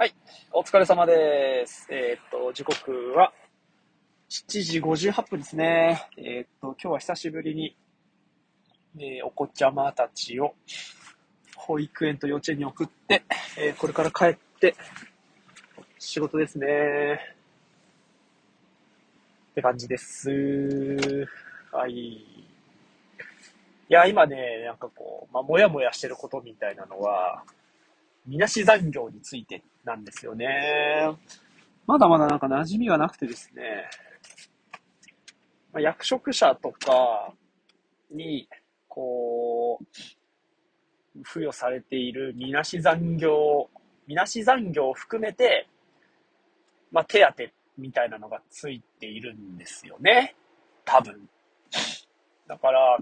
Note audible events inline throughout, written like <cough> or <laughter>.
はい、お疲れ様です。えーっと、時刻は7時58分ですね。えーっと、今日は久しぶりに、えーお子ちゃまたちを保育園と幼稚園に送って、えーこれから帰って仕事ですね。って感じです。はい。いや、今ね、なんかこう、まあ、もやもやしてることみたいなのは、みなし残業についてなんですよね。まだまだなんか馴染みがなくてですね、まあ、役職者とかに、こう、付与されているみなし残業、みなし残業を含めて、まあ、手当みたいなのがついているんですよね。多分。だから、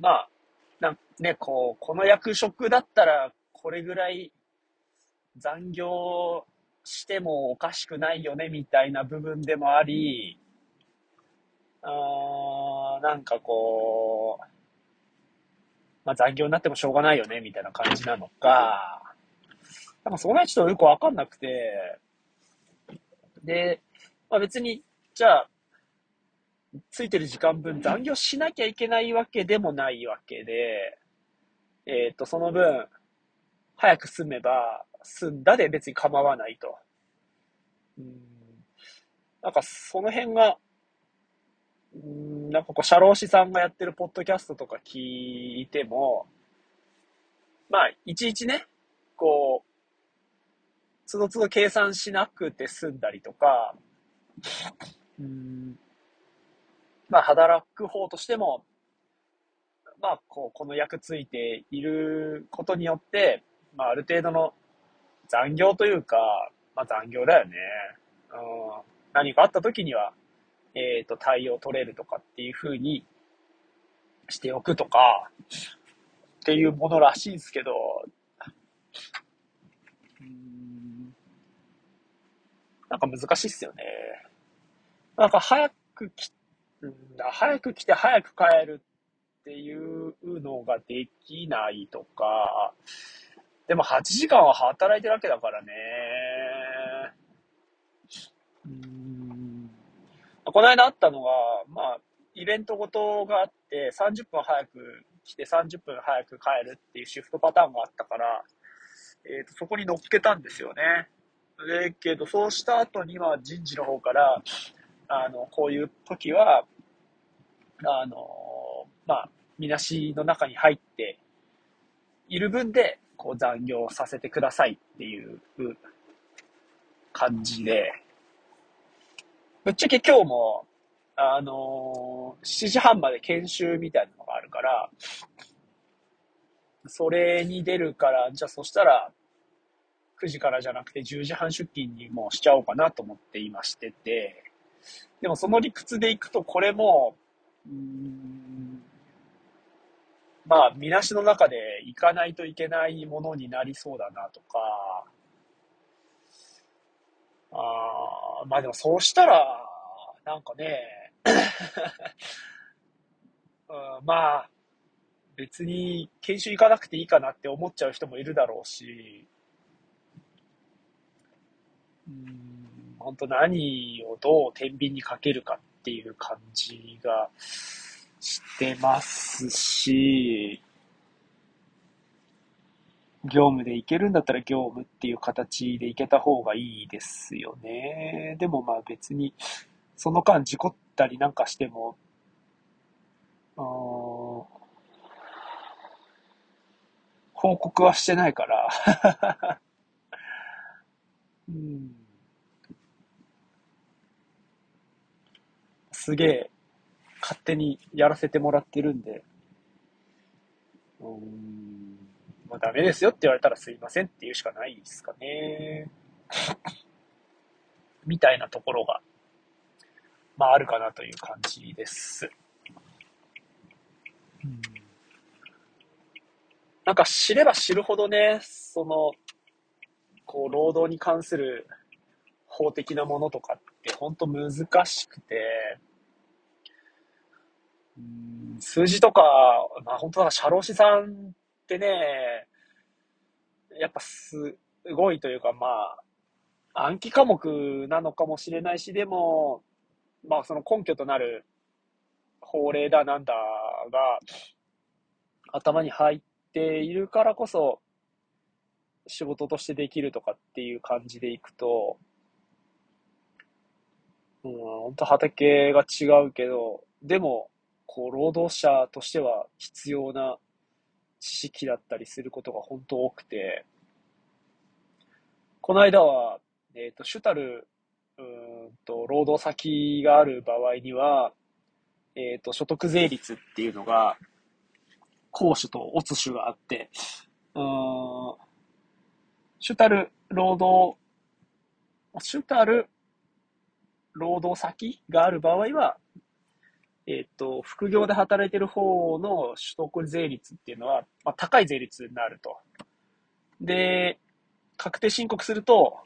まあ、なね、こう、この役職だったら、これぐらい残業してもおかしくないよね、みたいな部分でもあり、あーなんかこう、まあ残業になってもしょうがないよね、みたいな感じなのか、なんかその辺ちょっとよくわかんなくて、で、まあ別に、じゃあ、ついてる時間分残業しなきゃいけないわけでもないわけで、えっ、と、その分、早く済めば、済んだで別に構わないと。うん。なんかその辺が、うん、なんかこう、社労士さんがやってるポッドキャストとか聞いても、まあ、いちいちね、こう、つどつど計算しなくて済んだりとか、うん、まあ、働く方としても、まあ、こう、この役ついていることによって、まあ、ある程度の残業というか、まあ、残業だよね。うん、何かあった時には、えっ、と、対応取れるとかっていう風にしておくとか、っていうものらしいんですけど、うんなんか難しいっすよね。なんか早くき、うん早く来て早く帰るっていうのができないとか、でも8時間は働いてるわけだからね。うんこの間あったのが、まあ、イベントごとがあって、30分早く来て30分早く帰るっていうシフトパターンがあったから、えっ、と、そこに乗っけたんですよね。で、けど、そうした後には人事の方から、あの、こういう時は、あの、まあ、みなしの中に入っている分で、こう残業させてくださいっていう感じで、ぶっちゃけ今日も、あの7時半まで研修みたいなのがあるから、それに出るから、じゃあそしたら、9時からじゃなくて10時半出勤にもうしちゃおうかなと思って今してて、でもその理屈でいくとこれも、うんまあ、みなしの中で行かないといけないものになりそうだなとか、あまあでもそうしたら、なんかね、<laughs> うんまあ、別に研修行かなくていいかなって思っちゃう人もいるだろうし、うん、本当何をどう天秤にかけるかっていう感じがしてますし、業務で行けるんだったら業務っていう形で行けた方がいいですよね。でもまあ別に、その間事故ったりなんかしても、報告はしてないから、<laughs> うん、すげえ勝手にやらせてもらってるんで、うーん、まあダメですよって言われたらすいませんって言うしかないですかね。<laughs> みたいなところが、まああるかなという感じです。うんなんか知れば知るほどね、その、こう、労働に関する法的なものとかって本当難しくて、うん数字とか、まあ本当だ、社労士さんってね、やっぱす、ごいというか、まあ、暗記科目なのかもしれないし、でも、まあ、その根拠となる法令だなんだが頭に入っているからこそ、仕事としてできるとかっていう感じでいくと、うん、本当畑が違うけど、でも、こう、労働者としては必要な知識だったりすることが本当多くて、この間は、えっ、ー、と、主たる、うんと、労働先がある場合には、えっ、ー、と、所得税率っていうのが、公主とオツ種があって、うん、主たる労働、主たる労働先がある場合は、えっ、ー、と、副業で働いてる方の取得税率っていうのは、まあ、高い税率になると。で、確定申告すると、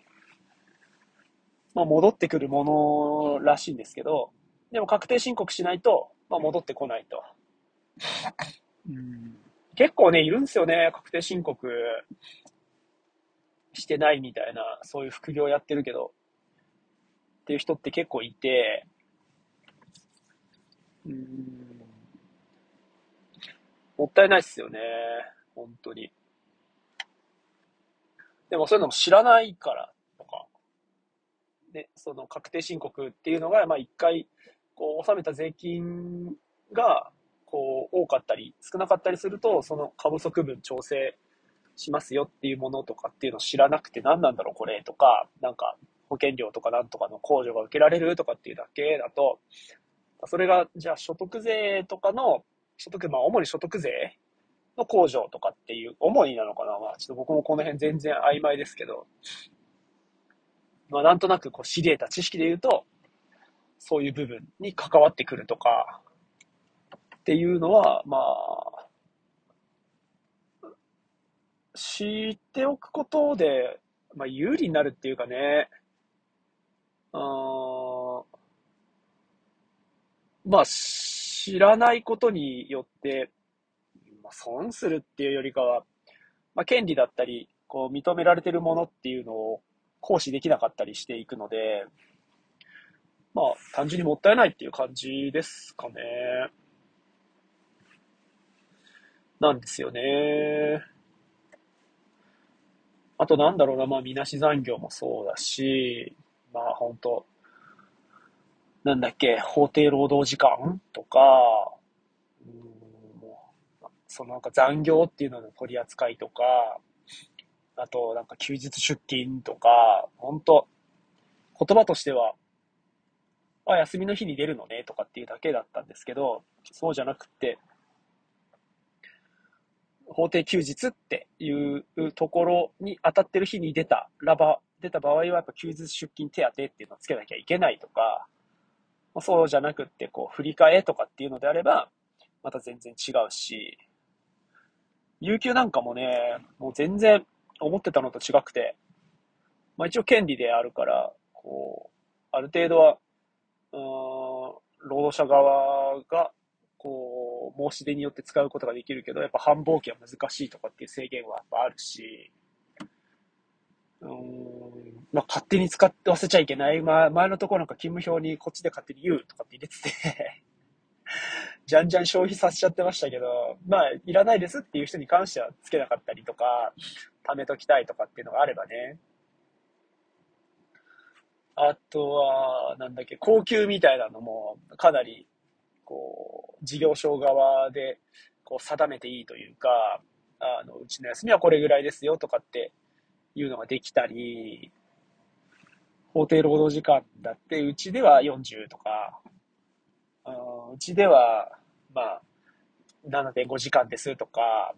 まあ、戻ってくるものらしいんですけど、でも確定申告しないと、まあ、戻ってこないと。うん結構ね、いるんですよね、確定申告してないみたいな、そういう副業やってるけど、っていう人って結構いて、うん、もったいないっすよね、本当に。でもそういうのも知らないからとか、ね、その確定申告っていうのが、まあ一回、こう、納めた税金が、こう、多かったり、少なかったりすると、その過不足分調整しますよっていうものとかっていうのを知らなくて何なんだろうこれとか、なんか保険料とかなんとかの控除が受けられるとかっていうだけだと、それがじゃあ所得税とかの、所得、まあ主に所得税の控除とかっていう、主になのかな。まあちょっと僕もこの辺全然曖昧ですけど、まあなんとなくこう知り得た知識で言うと、そういう部分に関わってくるとか、っていうのは、まあ、知っておくことで、まあ、有利になるっていうかね、あまあ、知らないことによって、まあ、損するっていうよりかは、まあ、権利だったり、こう、認められてるものっていうのを行使できなかったりしていくので、まあ、単純にもったいないっていう感じですかね。なんですよね。あとなんだろうな、まあ、みなし残業もそうだし、まあ、本当なんだっけ、法定労働時間とか、うん、そのなんか残業っていうのの取り扱いとか、あとなんか休日出勤とか、本当言葉としては、あ、休みの日に出るのねとかっていうだけだったんですけど、そうじゃなくて、法定休日っていうところに当たってる日に出たらば、出た場合はやっぱ休日出勤手当っていうのをつけなきゃいけないとか、そうじゃなくって、こう、振り替えとかっていうのであれば、また全然違うし、有給なんかもね、もう全然思ってたのと違くて、まあ一応権利であるから、こう、ある程度は、うん、労働者側がこう、申し出によって使うことができるけど、やっぱ繁忙期は難しいとかっていう制限はやっぱあるし、うん、まあ、勝手に使って忘れちゃいけない。まあ、前のところなんか勤務表にこっちで勝手に言うとかって入れてて <laughs> じゃんじゃん消費させちゃってましたけど、まあ、いらないですっていう人に関してはつけなかったりとか、貯めときたいとかっていうのがあればね。あとは、なんだっけ、高級みたいなのもかなりこう、事業所側で、こう、定めていいというか、あの、うちの休みはこれぐらいですよとかっていうのができたり、法定労働時間だって、うちでは40とか、うちでは、まあ、7.5時間ですとか、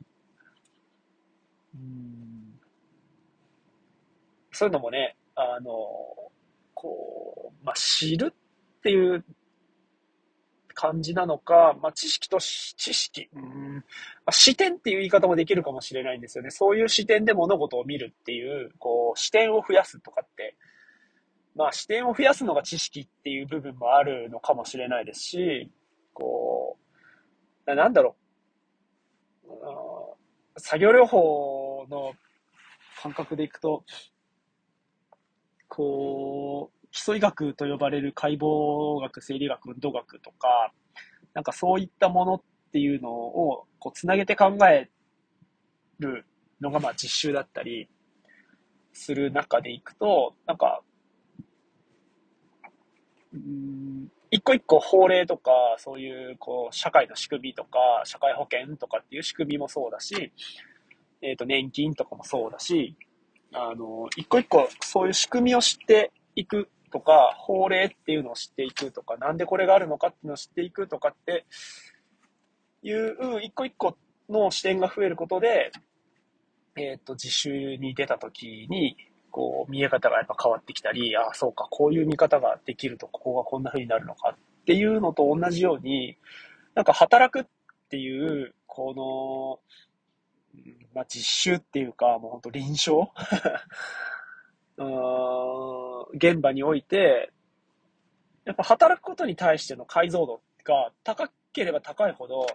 うん。そういうのもね、あの、こう、まあ、知るっていう感じなのか、まあ、知識と知識、うん、まあ、視点っていう言い方もできるかもしれないんですよね。そういう視点で物事を見るっていう、こう、視点を増やすとかって、まあ、視点を増やすのが知識っていう部分もあるのかもしれないですし、こう、なんだろう、作業療法の感覚でいくと、こう、基礎医学と呼ばれる解剖学、生理学、運動学とか、なんかそういったものっていうのを、こう、つなげて考えるのが、まあ実習だったりする中でいくと、なんか、うん。一個一個法令とか、そういう、こう、社会の仕組みとか、社会保険とかっていう仕組みもそうだし、えっ、ー、と、年金とかもそうだし、あの、一個一個そういう仕組みを知っていくとか、法令っていうのを知っていくとか、なんでこれがあるのかっていうのを知っていくとかっていう、一個一個の視点が増えることで、えっ、ー、と、実習に出た時に、こう、見え方がやっぱ変わってきたり、ああ、そうか、こういう見方ができると、ここがこんな風になるのかっていうのと同じように、なんか働くっていう、この、まあ、実習っていうか、もう本当臨床？<laughs> 現場において、やっぱ働くことに対しての解像度が高ければ高いほど、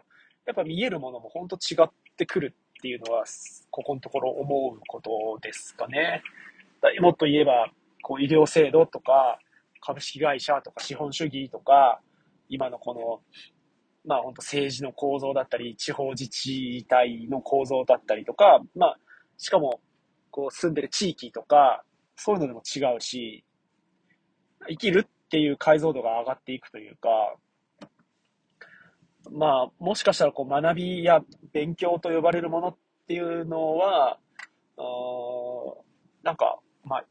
やっぱ見えるものも本当違ってくるっていうのは、ここのところ思うことですかね。もっと言えば、こう医療制度とか、株式会社とか資本主義とか、今のこの、まあ本当政治の構造だったり、地方自治体の構造だったりとか、まあ、しかも、こう住んでる地域とか、そういうのでも違うし、生きるっていう解像度が上がっていくというか、まあ、もしかしたらこう学びや勉強と呼ばれるものっていうのは、なんか、まあ、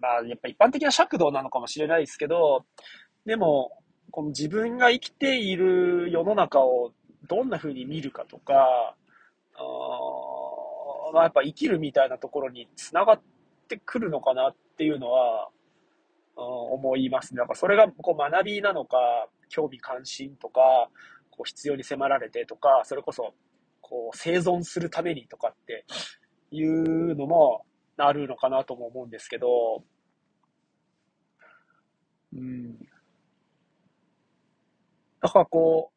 まあ、やっぱ一般的な尺度なのかもしれないですけど、でも、この自分が生きている世の中をどんな風に見るかとか、あまあ、やっぱ生きるみたいなところにつながってくるのかなっていうのは、思いますね。だからそれがこう学びなのか、興味関心とか、こう必要に迫られてとか、それこそこう生存するためにとかっていうのもあるのかなとも思うんですけど、うん。だからこ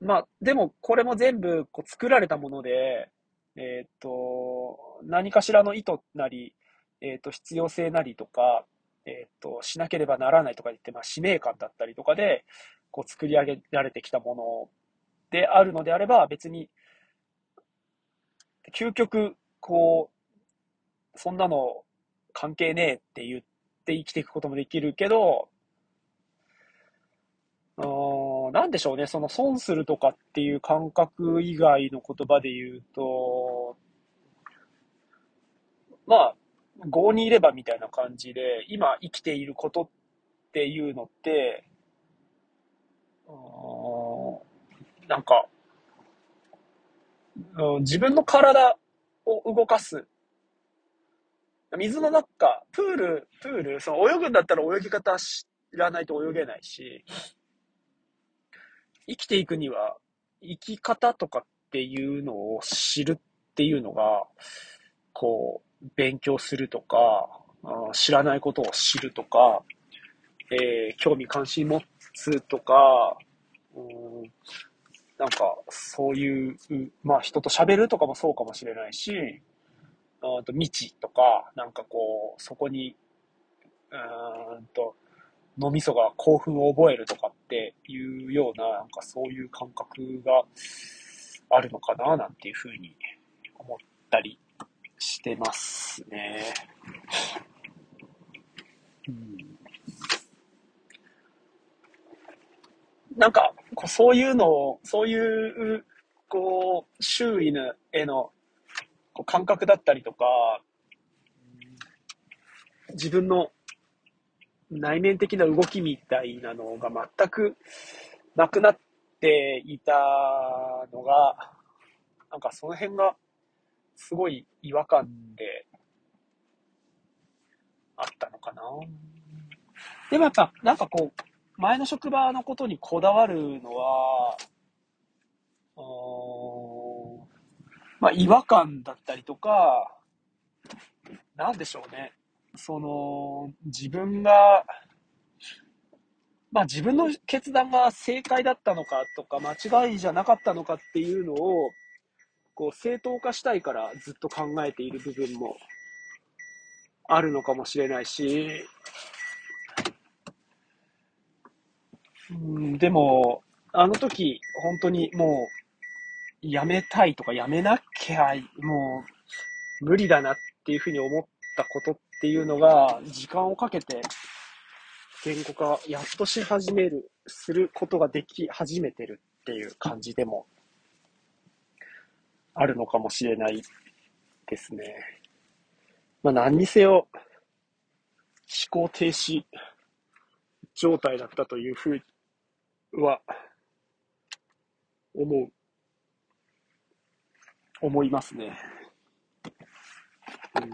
う、まあ、でもこれも全部こう作られたもので、えっ、と、何かしらの意図なり、えっ、と、必要性なりとか、えっ、と、しなければならないとか言って、まあ、使命感だったりとかで、こう作り上げられてきたものであるのであれば、別に、究極、こう、そんなの関係ねえって言って生きていくこともできるけど、うん、なんでしょうね、その損するとかっていう感覚以外の言葉で言うと、まあ、郷にいればみたいな感じで、今生きていることっていうのって、なんか、うん、自分の体を動かす。水の中、プール、プール、その泳ぐんだったら泳ぎ方知らないと泳げないし、生きていくには生き方とかっていうのを知るっていうのが、こう、勉強するとか、知らないことを知るとか、えー、興味関心持つとか、うん、なんか、そういう、まあ人と喋るとかもそうかもしれないし、あと未知とか、なんかこう、そこに、うんと、脳みそが興奮を覚えるとかっていうような、なんかそういう感覚があるのかな、なんていうふうに思ったりしてますね。うん、なんか、そういうのを、そういう、こう、周囲のへのこう感覚だったりとか、自分の内面的な動きみたいなのが全くなくなっていたのが、なんかその辺がすごい違和感であったのかな。でもやっぱ、なんかこう、前の職場のことにこだわるのは、まあ違和感だったりとか、なんでしょうね。その、自分が、まあ自分の決断が正解だったのかとか、間違いじゃなかったのかっていうのを、こう正当化したいからずっと考えている部分もあるのかもしれないし、うん、でも、あの時、本当にもう、やめたいとかやめなきゃ、もう、無理だなっていうふうに思ったことっていうのが、時間をかけて、言語化、やっとし始める、することができ始めてるっていう感じでも、あるのかもしれないですね。まあ何にせよ、思考停止状態だったというふうは、思う。思いますね。うん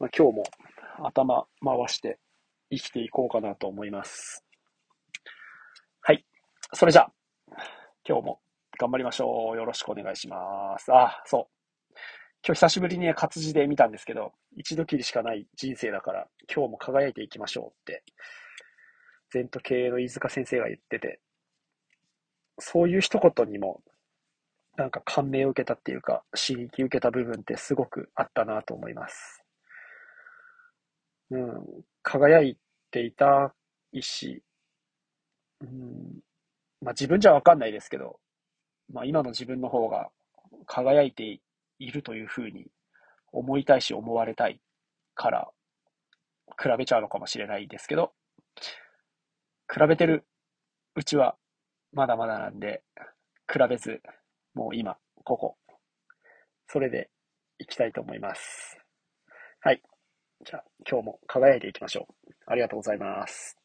まあ、今日も頭回して生きていこうかなと思います。はい。それじゃあ、今日も頑張りましょう。よろしくお願いします。あ、そう。今日久しぶりに活字で見たんですけど、一度きりしかない人生だから、今日も輝いていきましょうって、前途経営の飯塚先生が言ってて、そういう一言にも、なんか感銘を受けたっていうか、刺激を受けた部分ってすごくあったなと思います。うん、輝いていたいし、うん、まあ自分じゃわかんないですけど、まあ今の自分の方が輝いているというふうに思いたいし思われたいから比べちゃうのかもしれないですけど、比べてるうちはまだまだなんで、比べず、もう今、ここ、それでいきたいと思います。はい。じゃあ、今日も輝いていきましょう。ありがとうございます。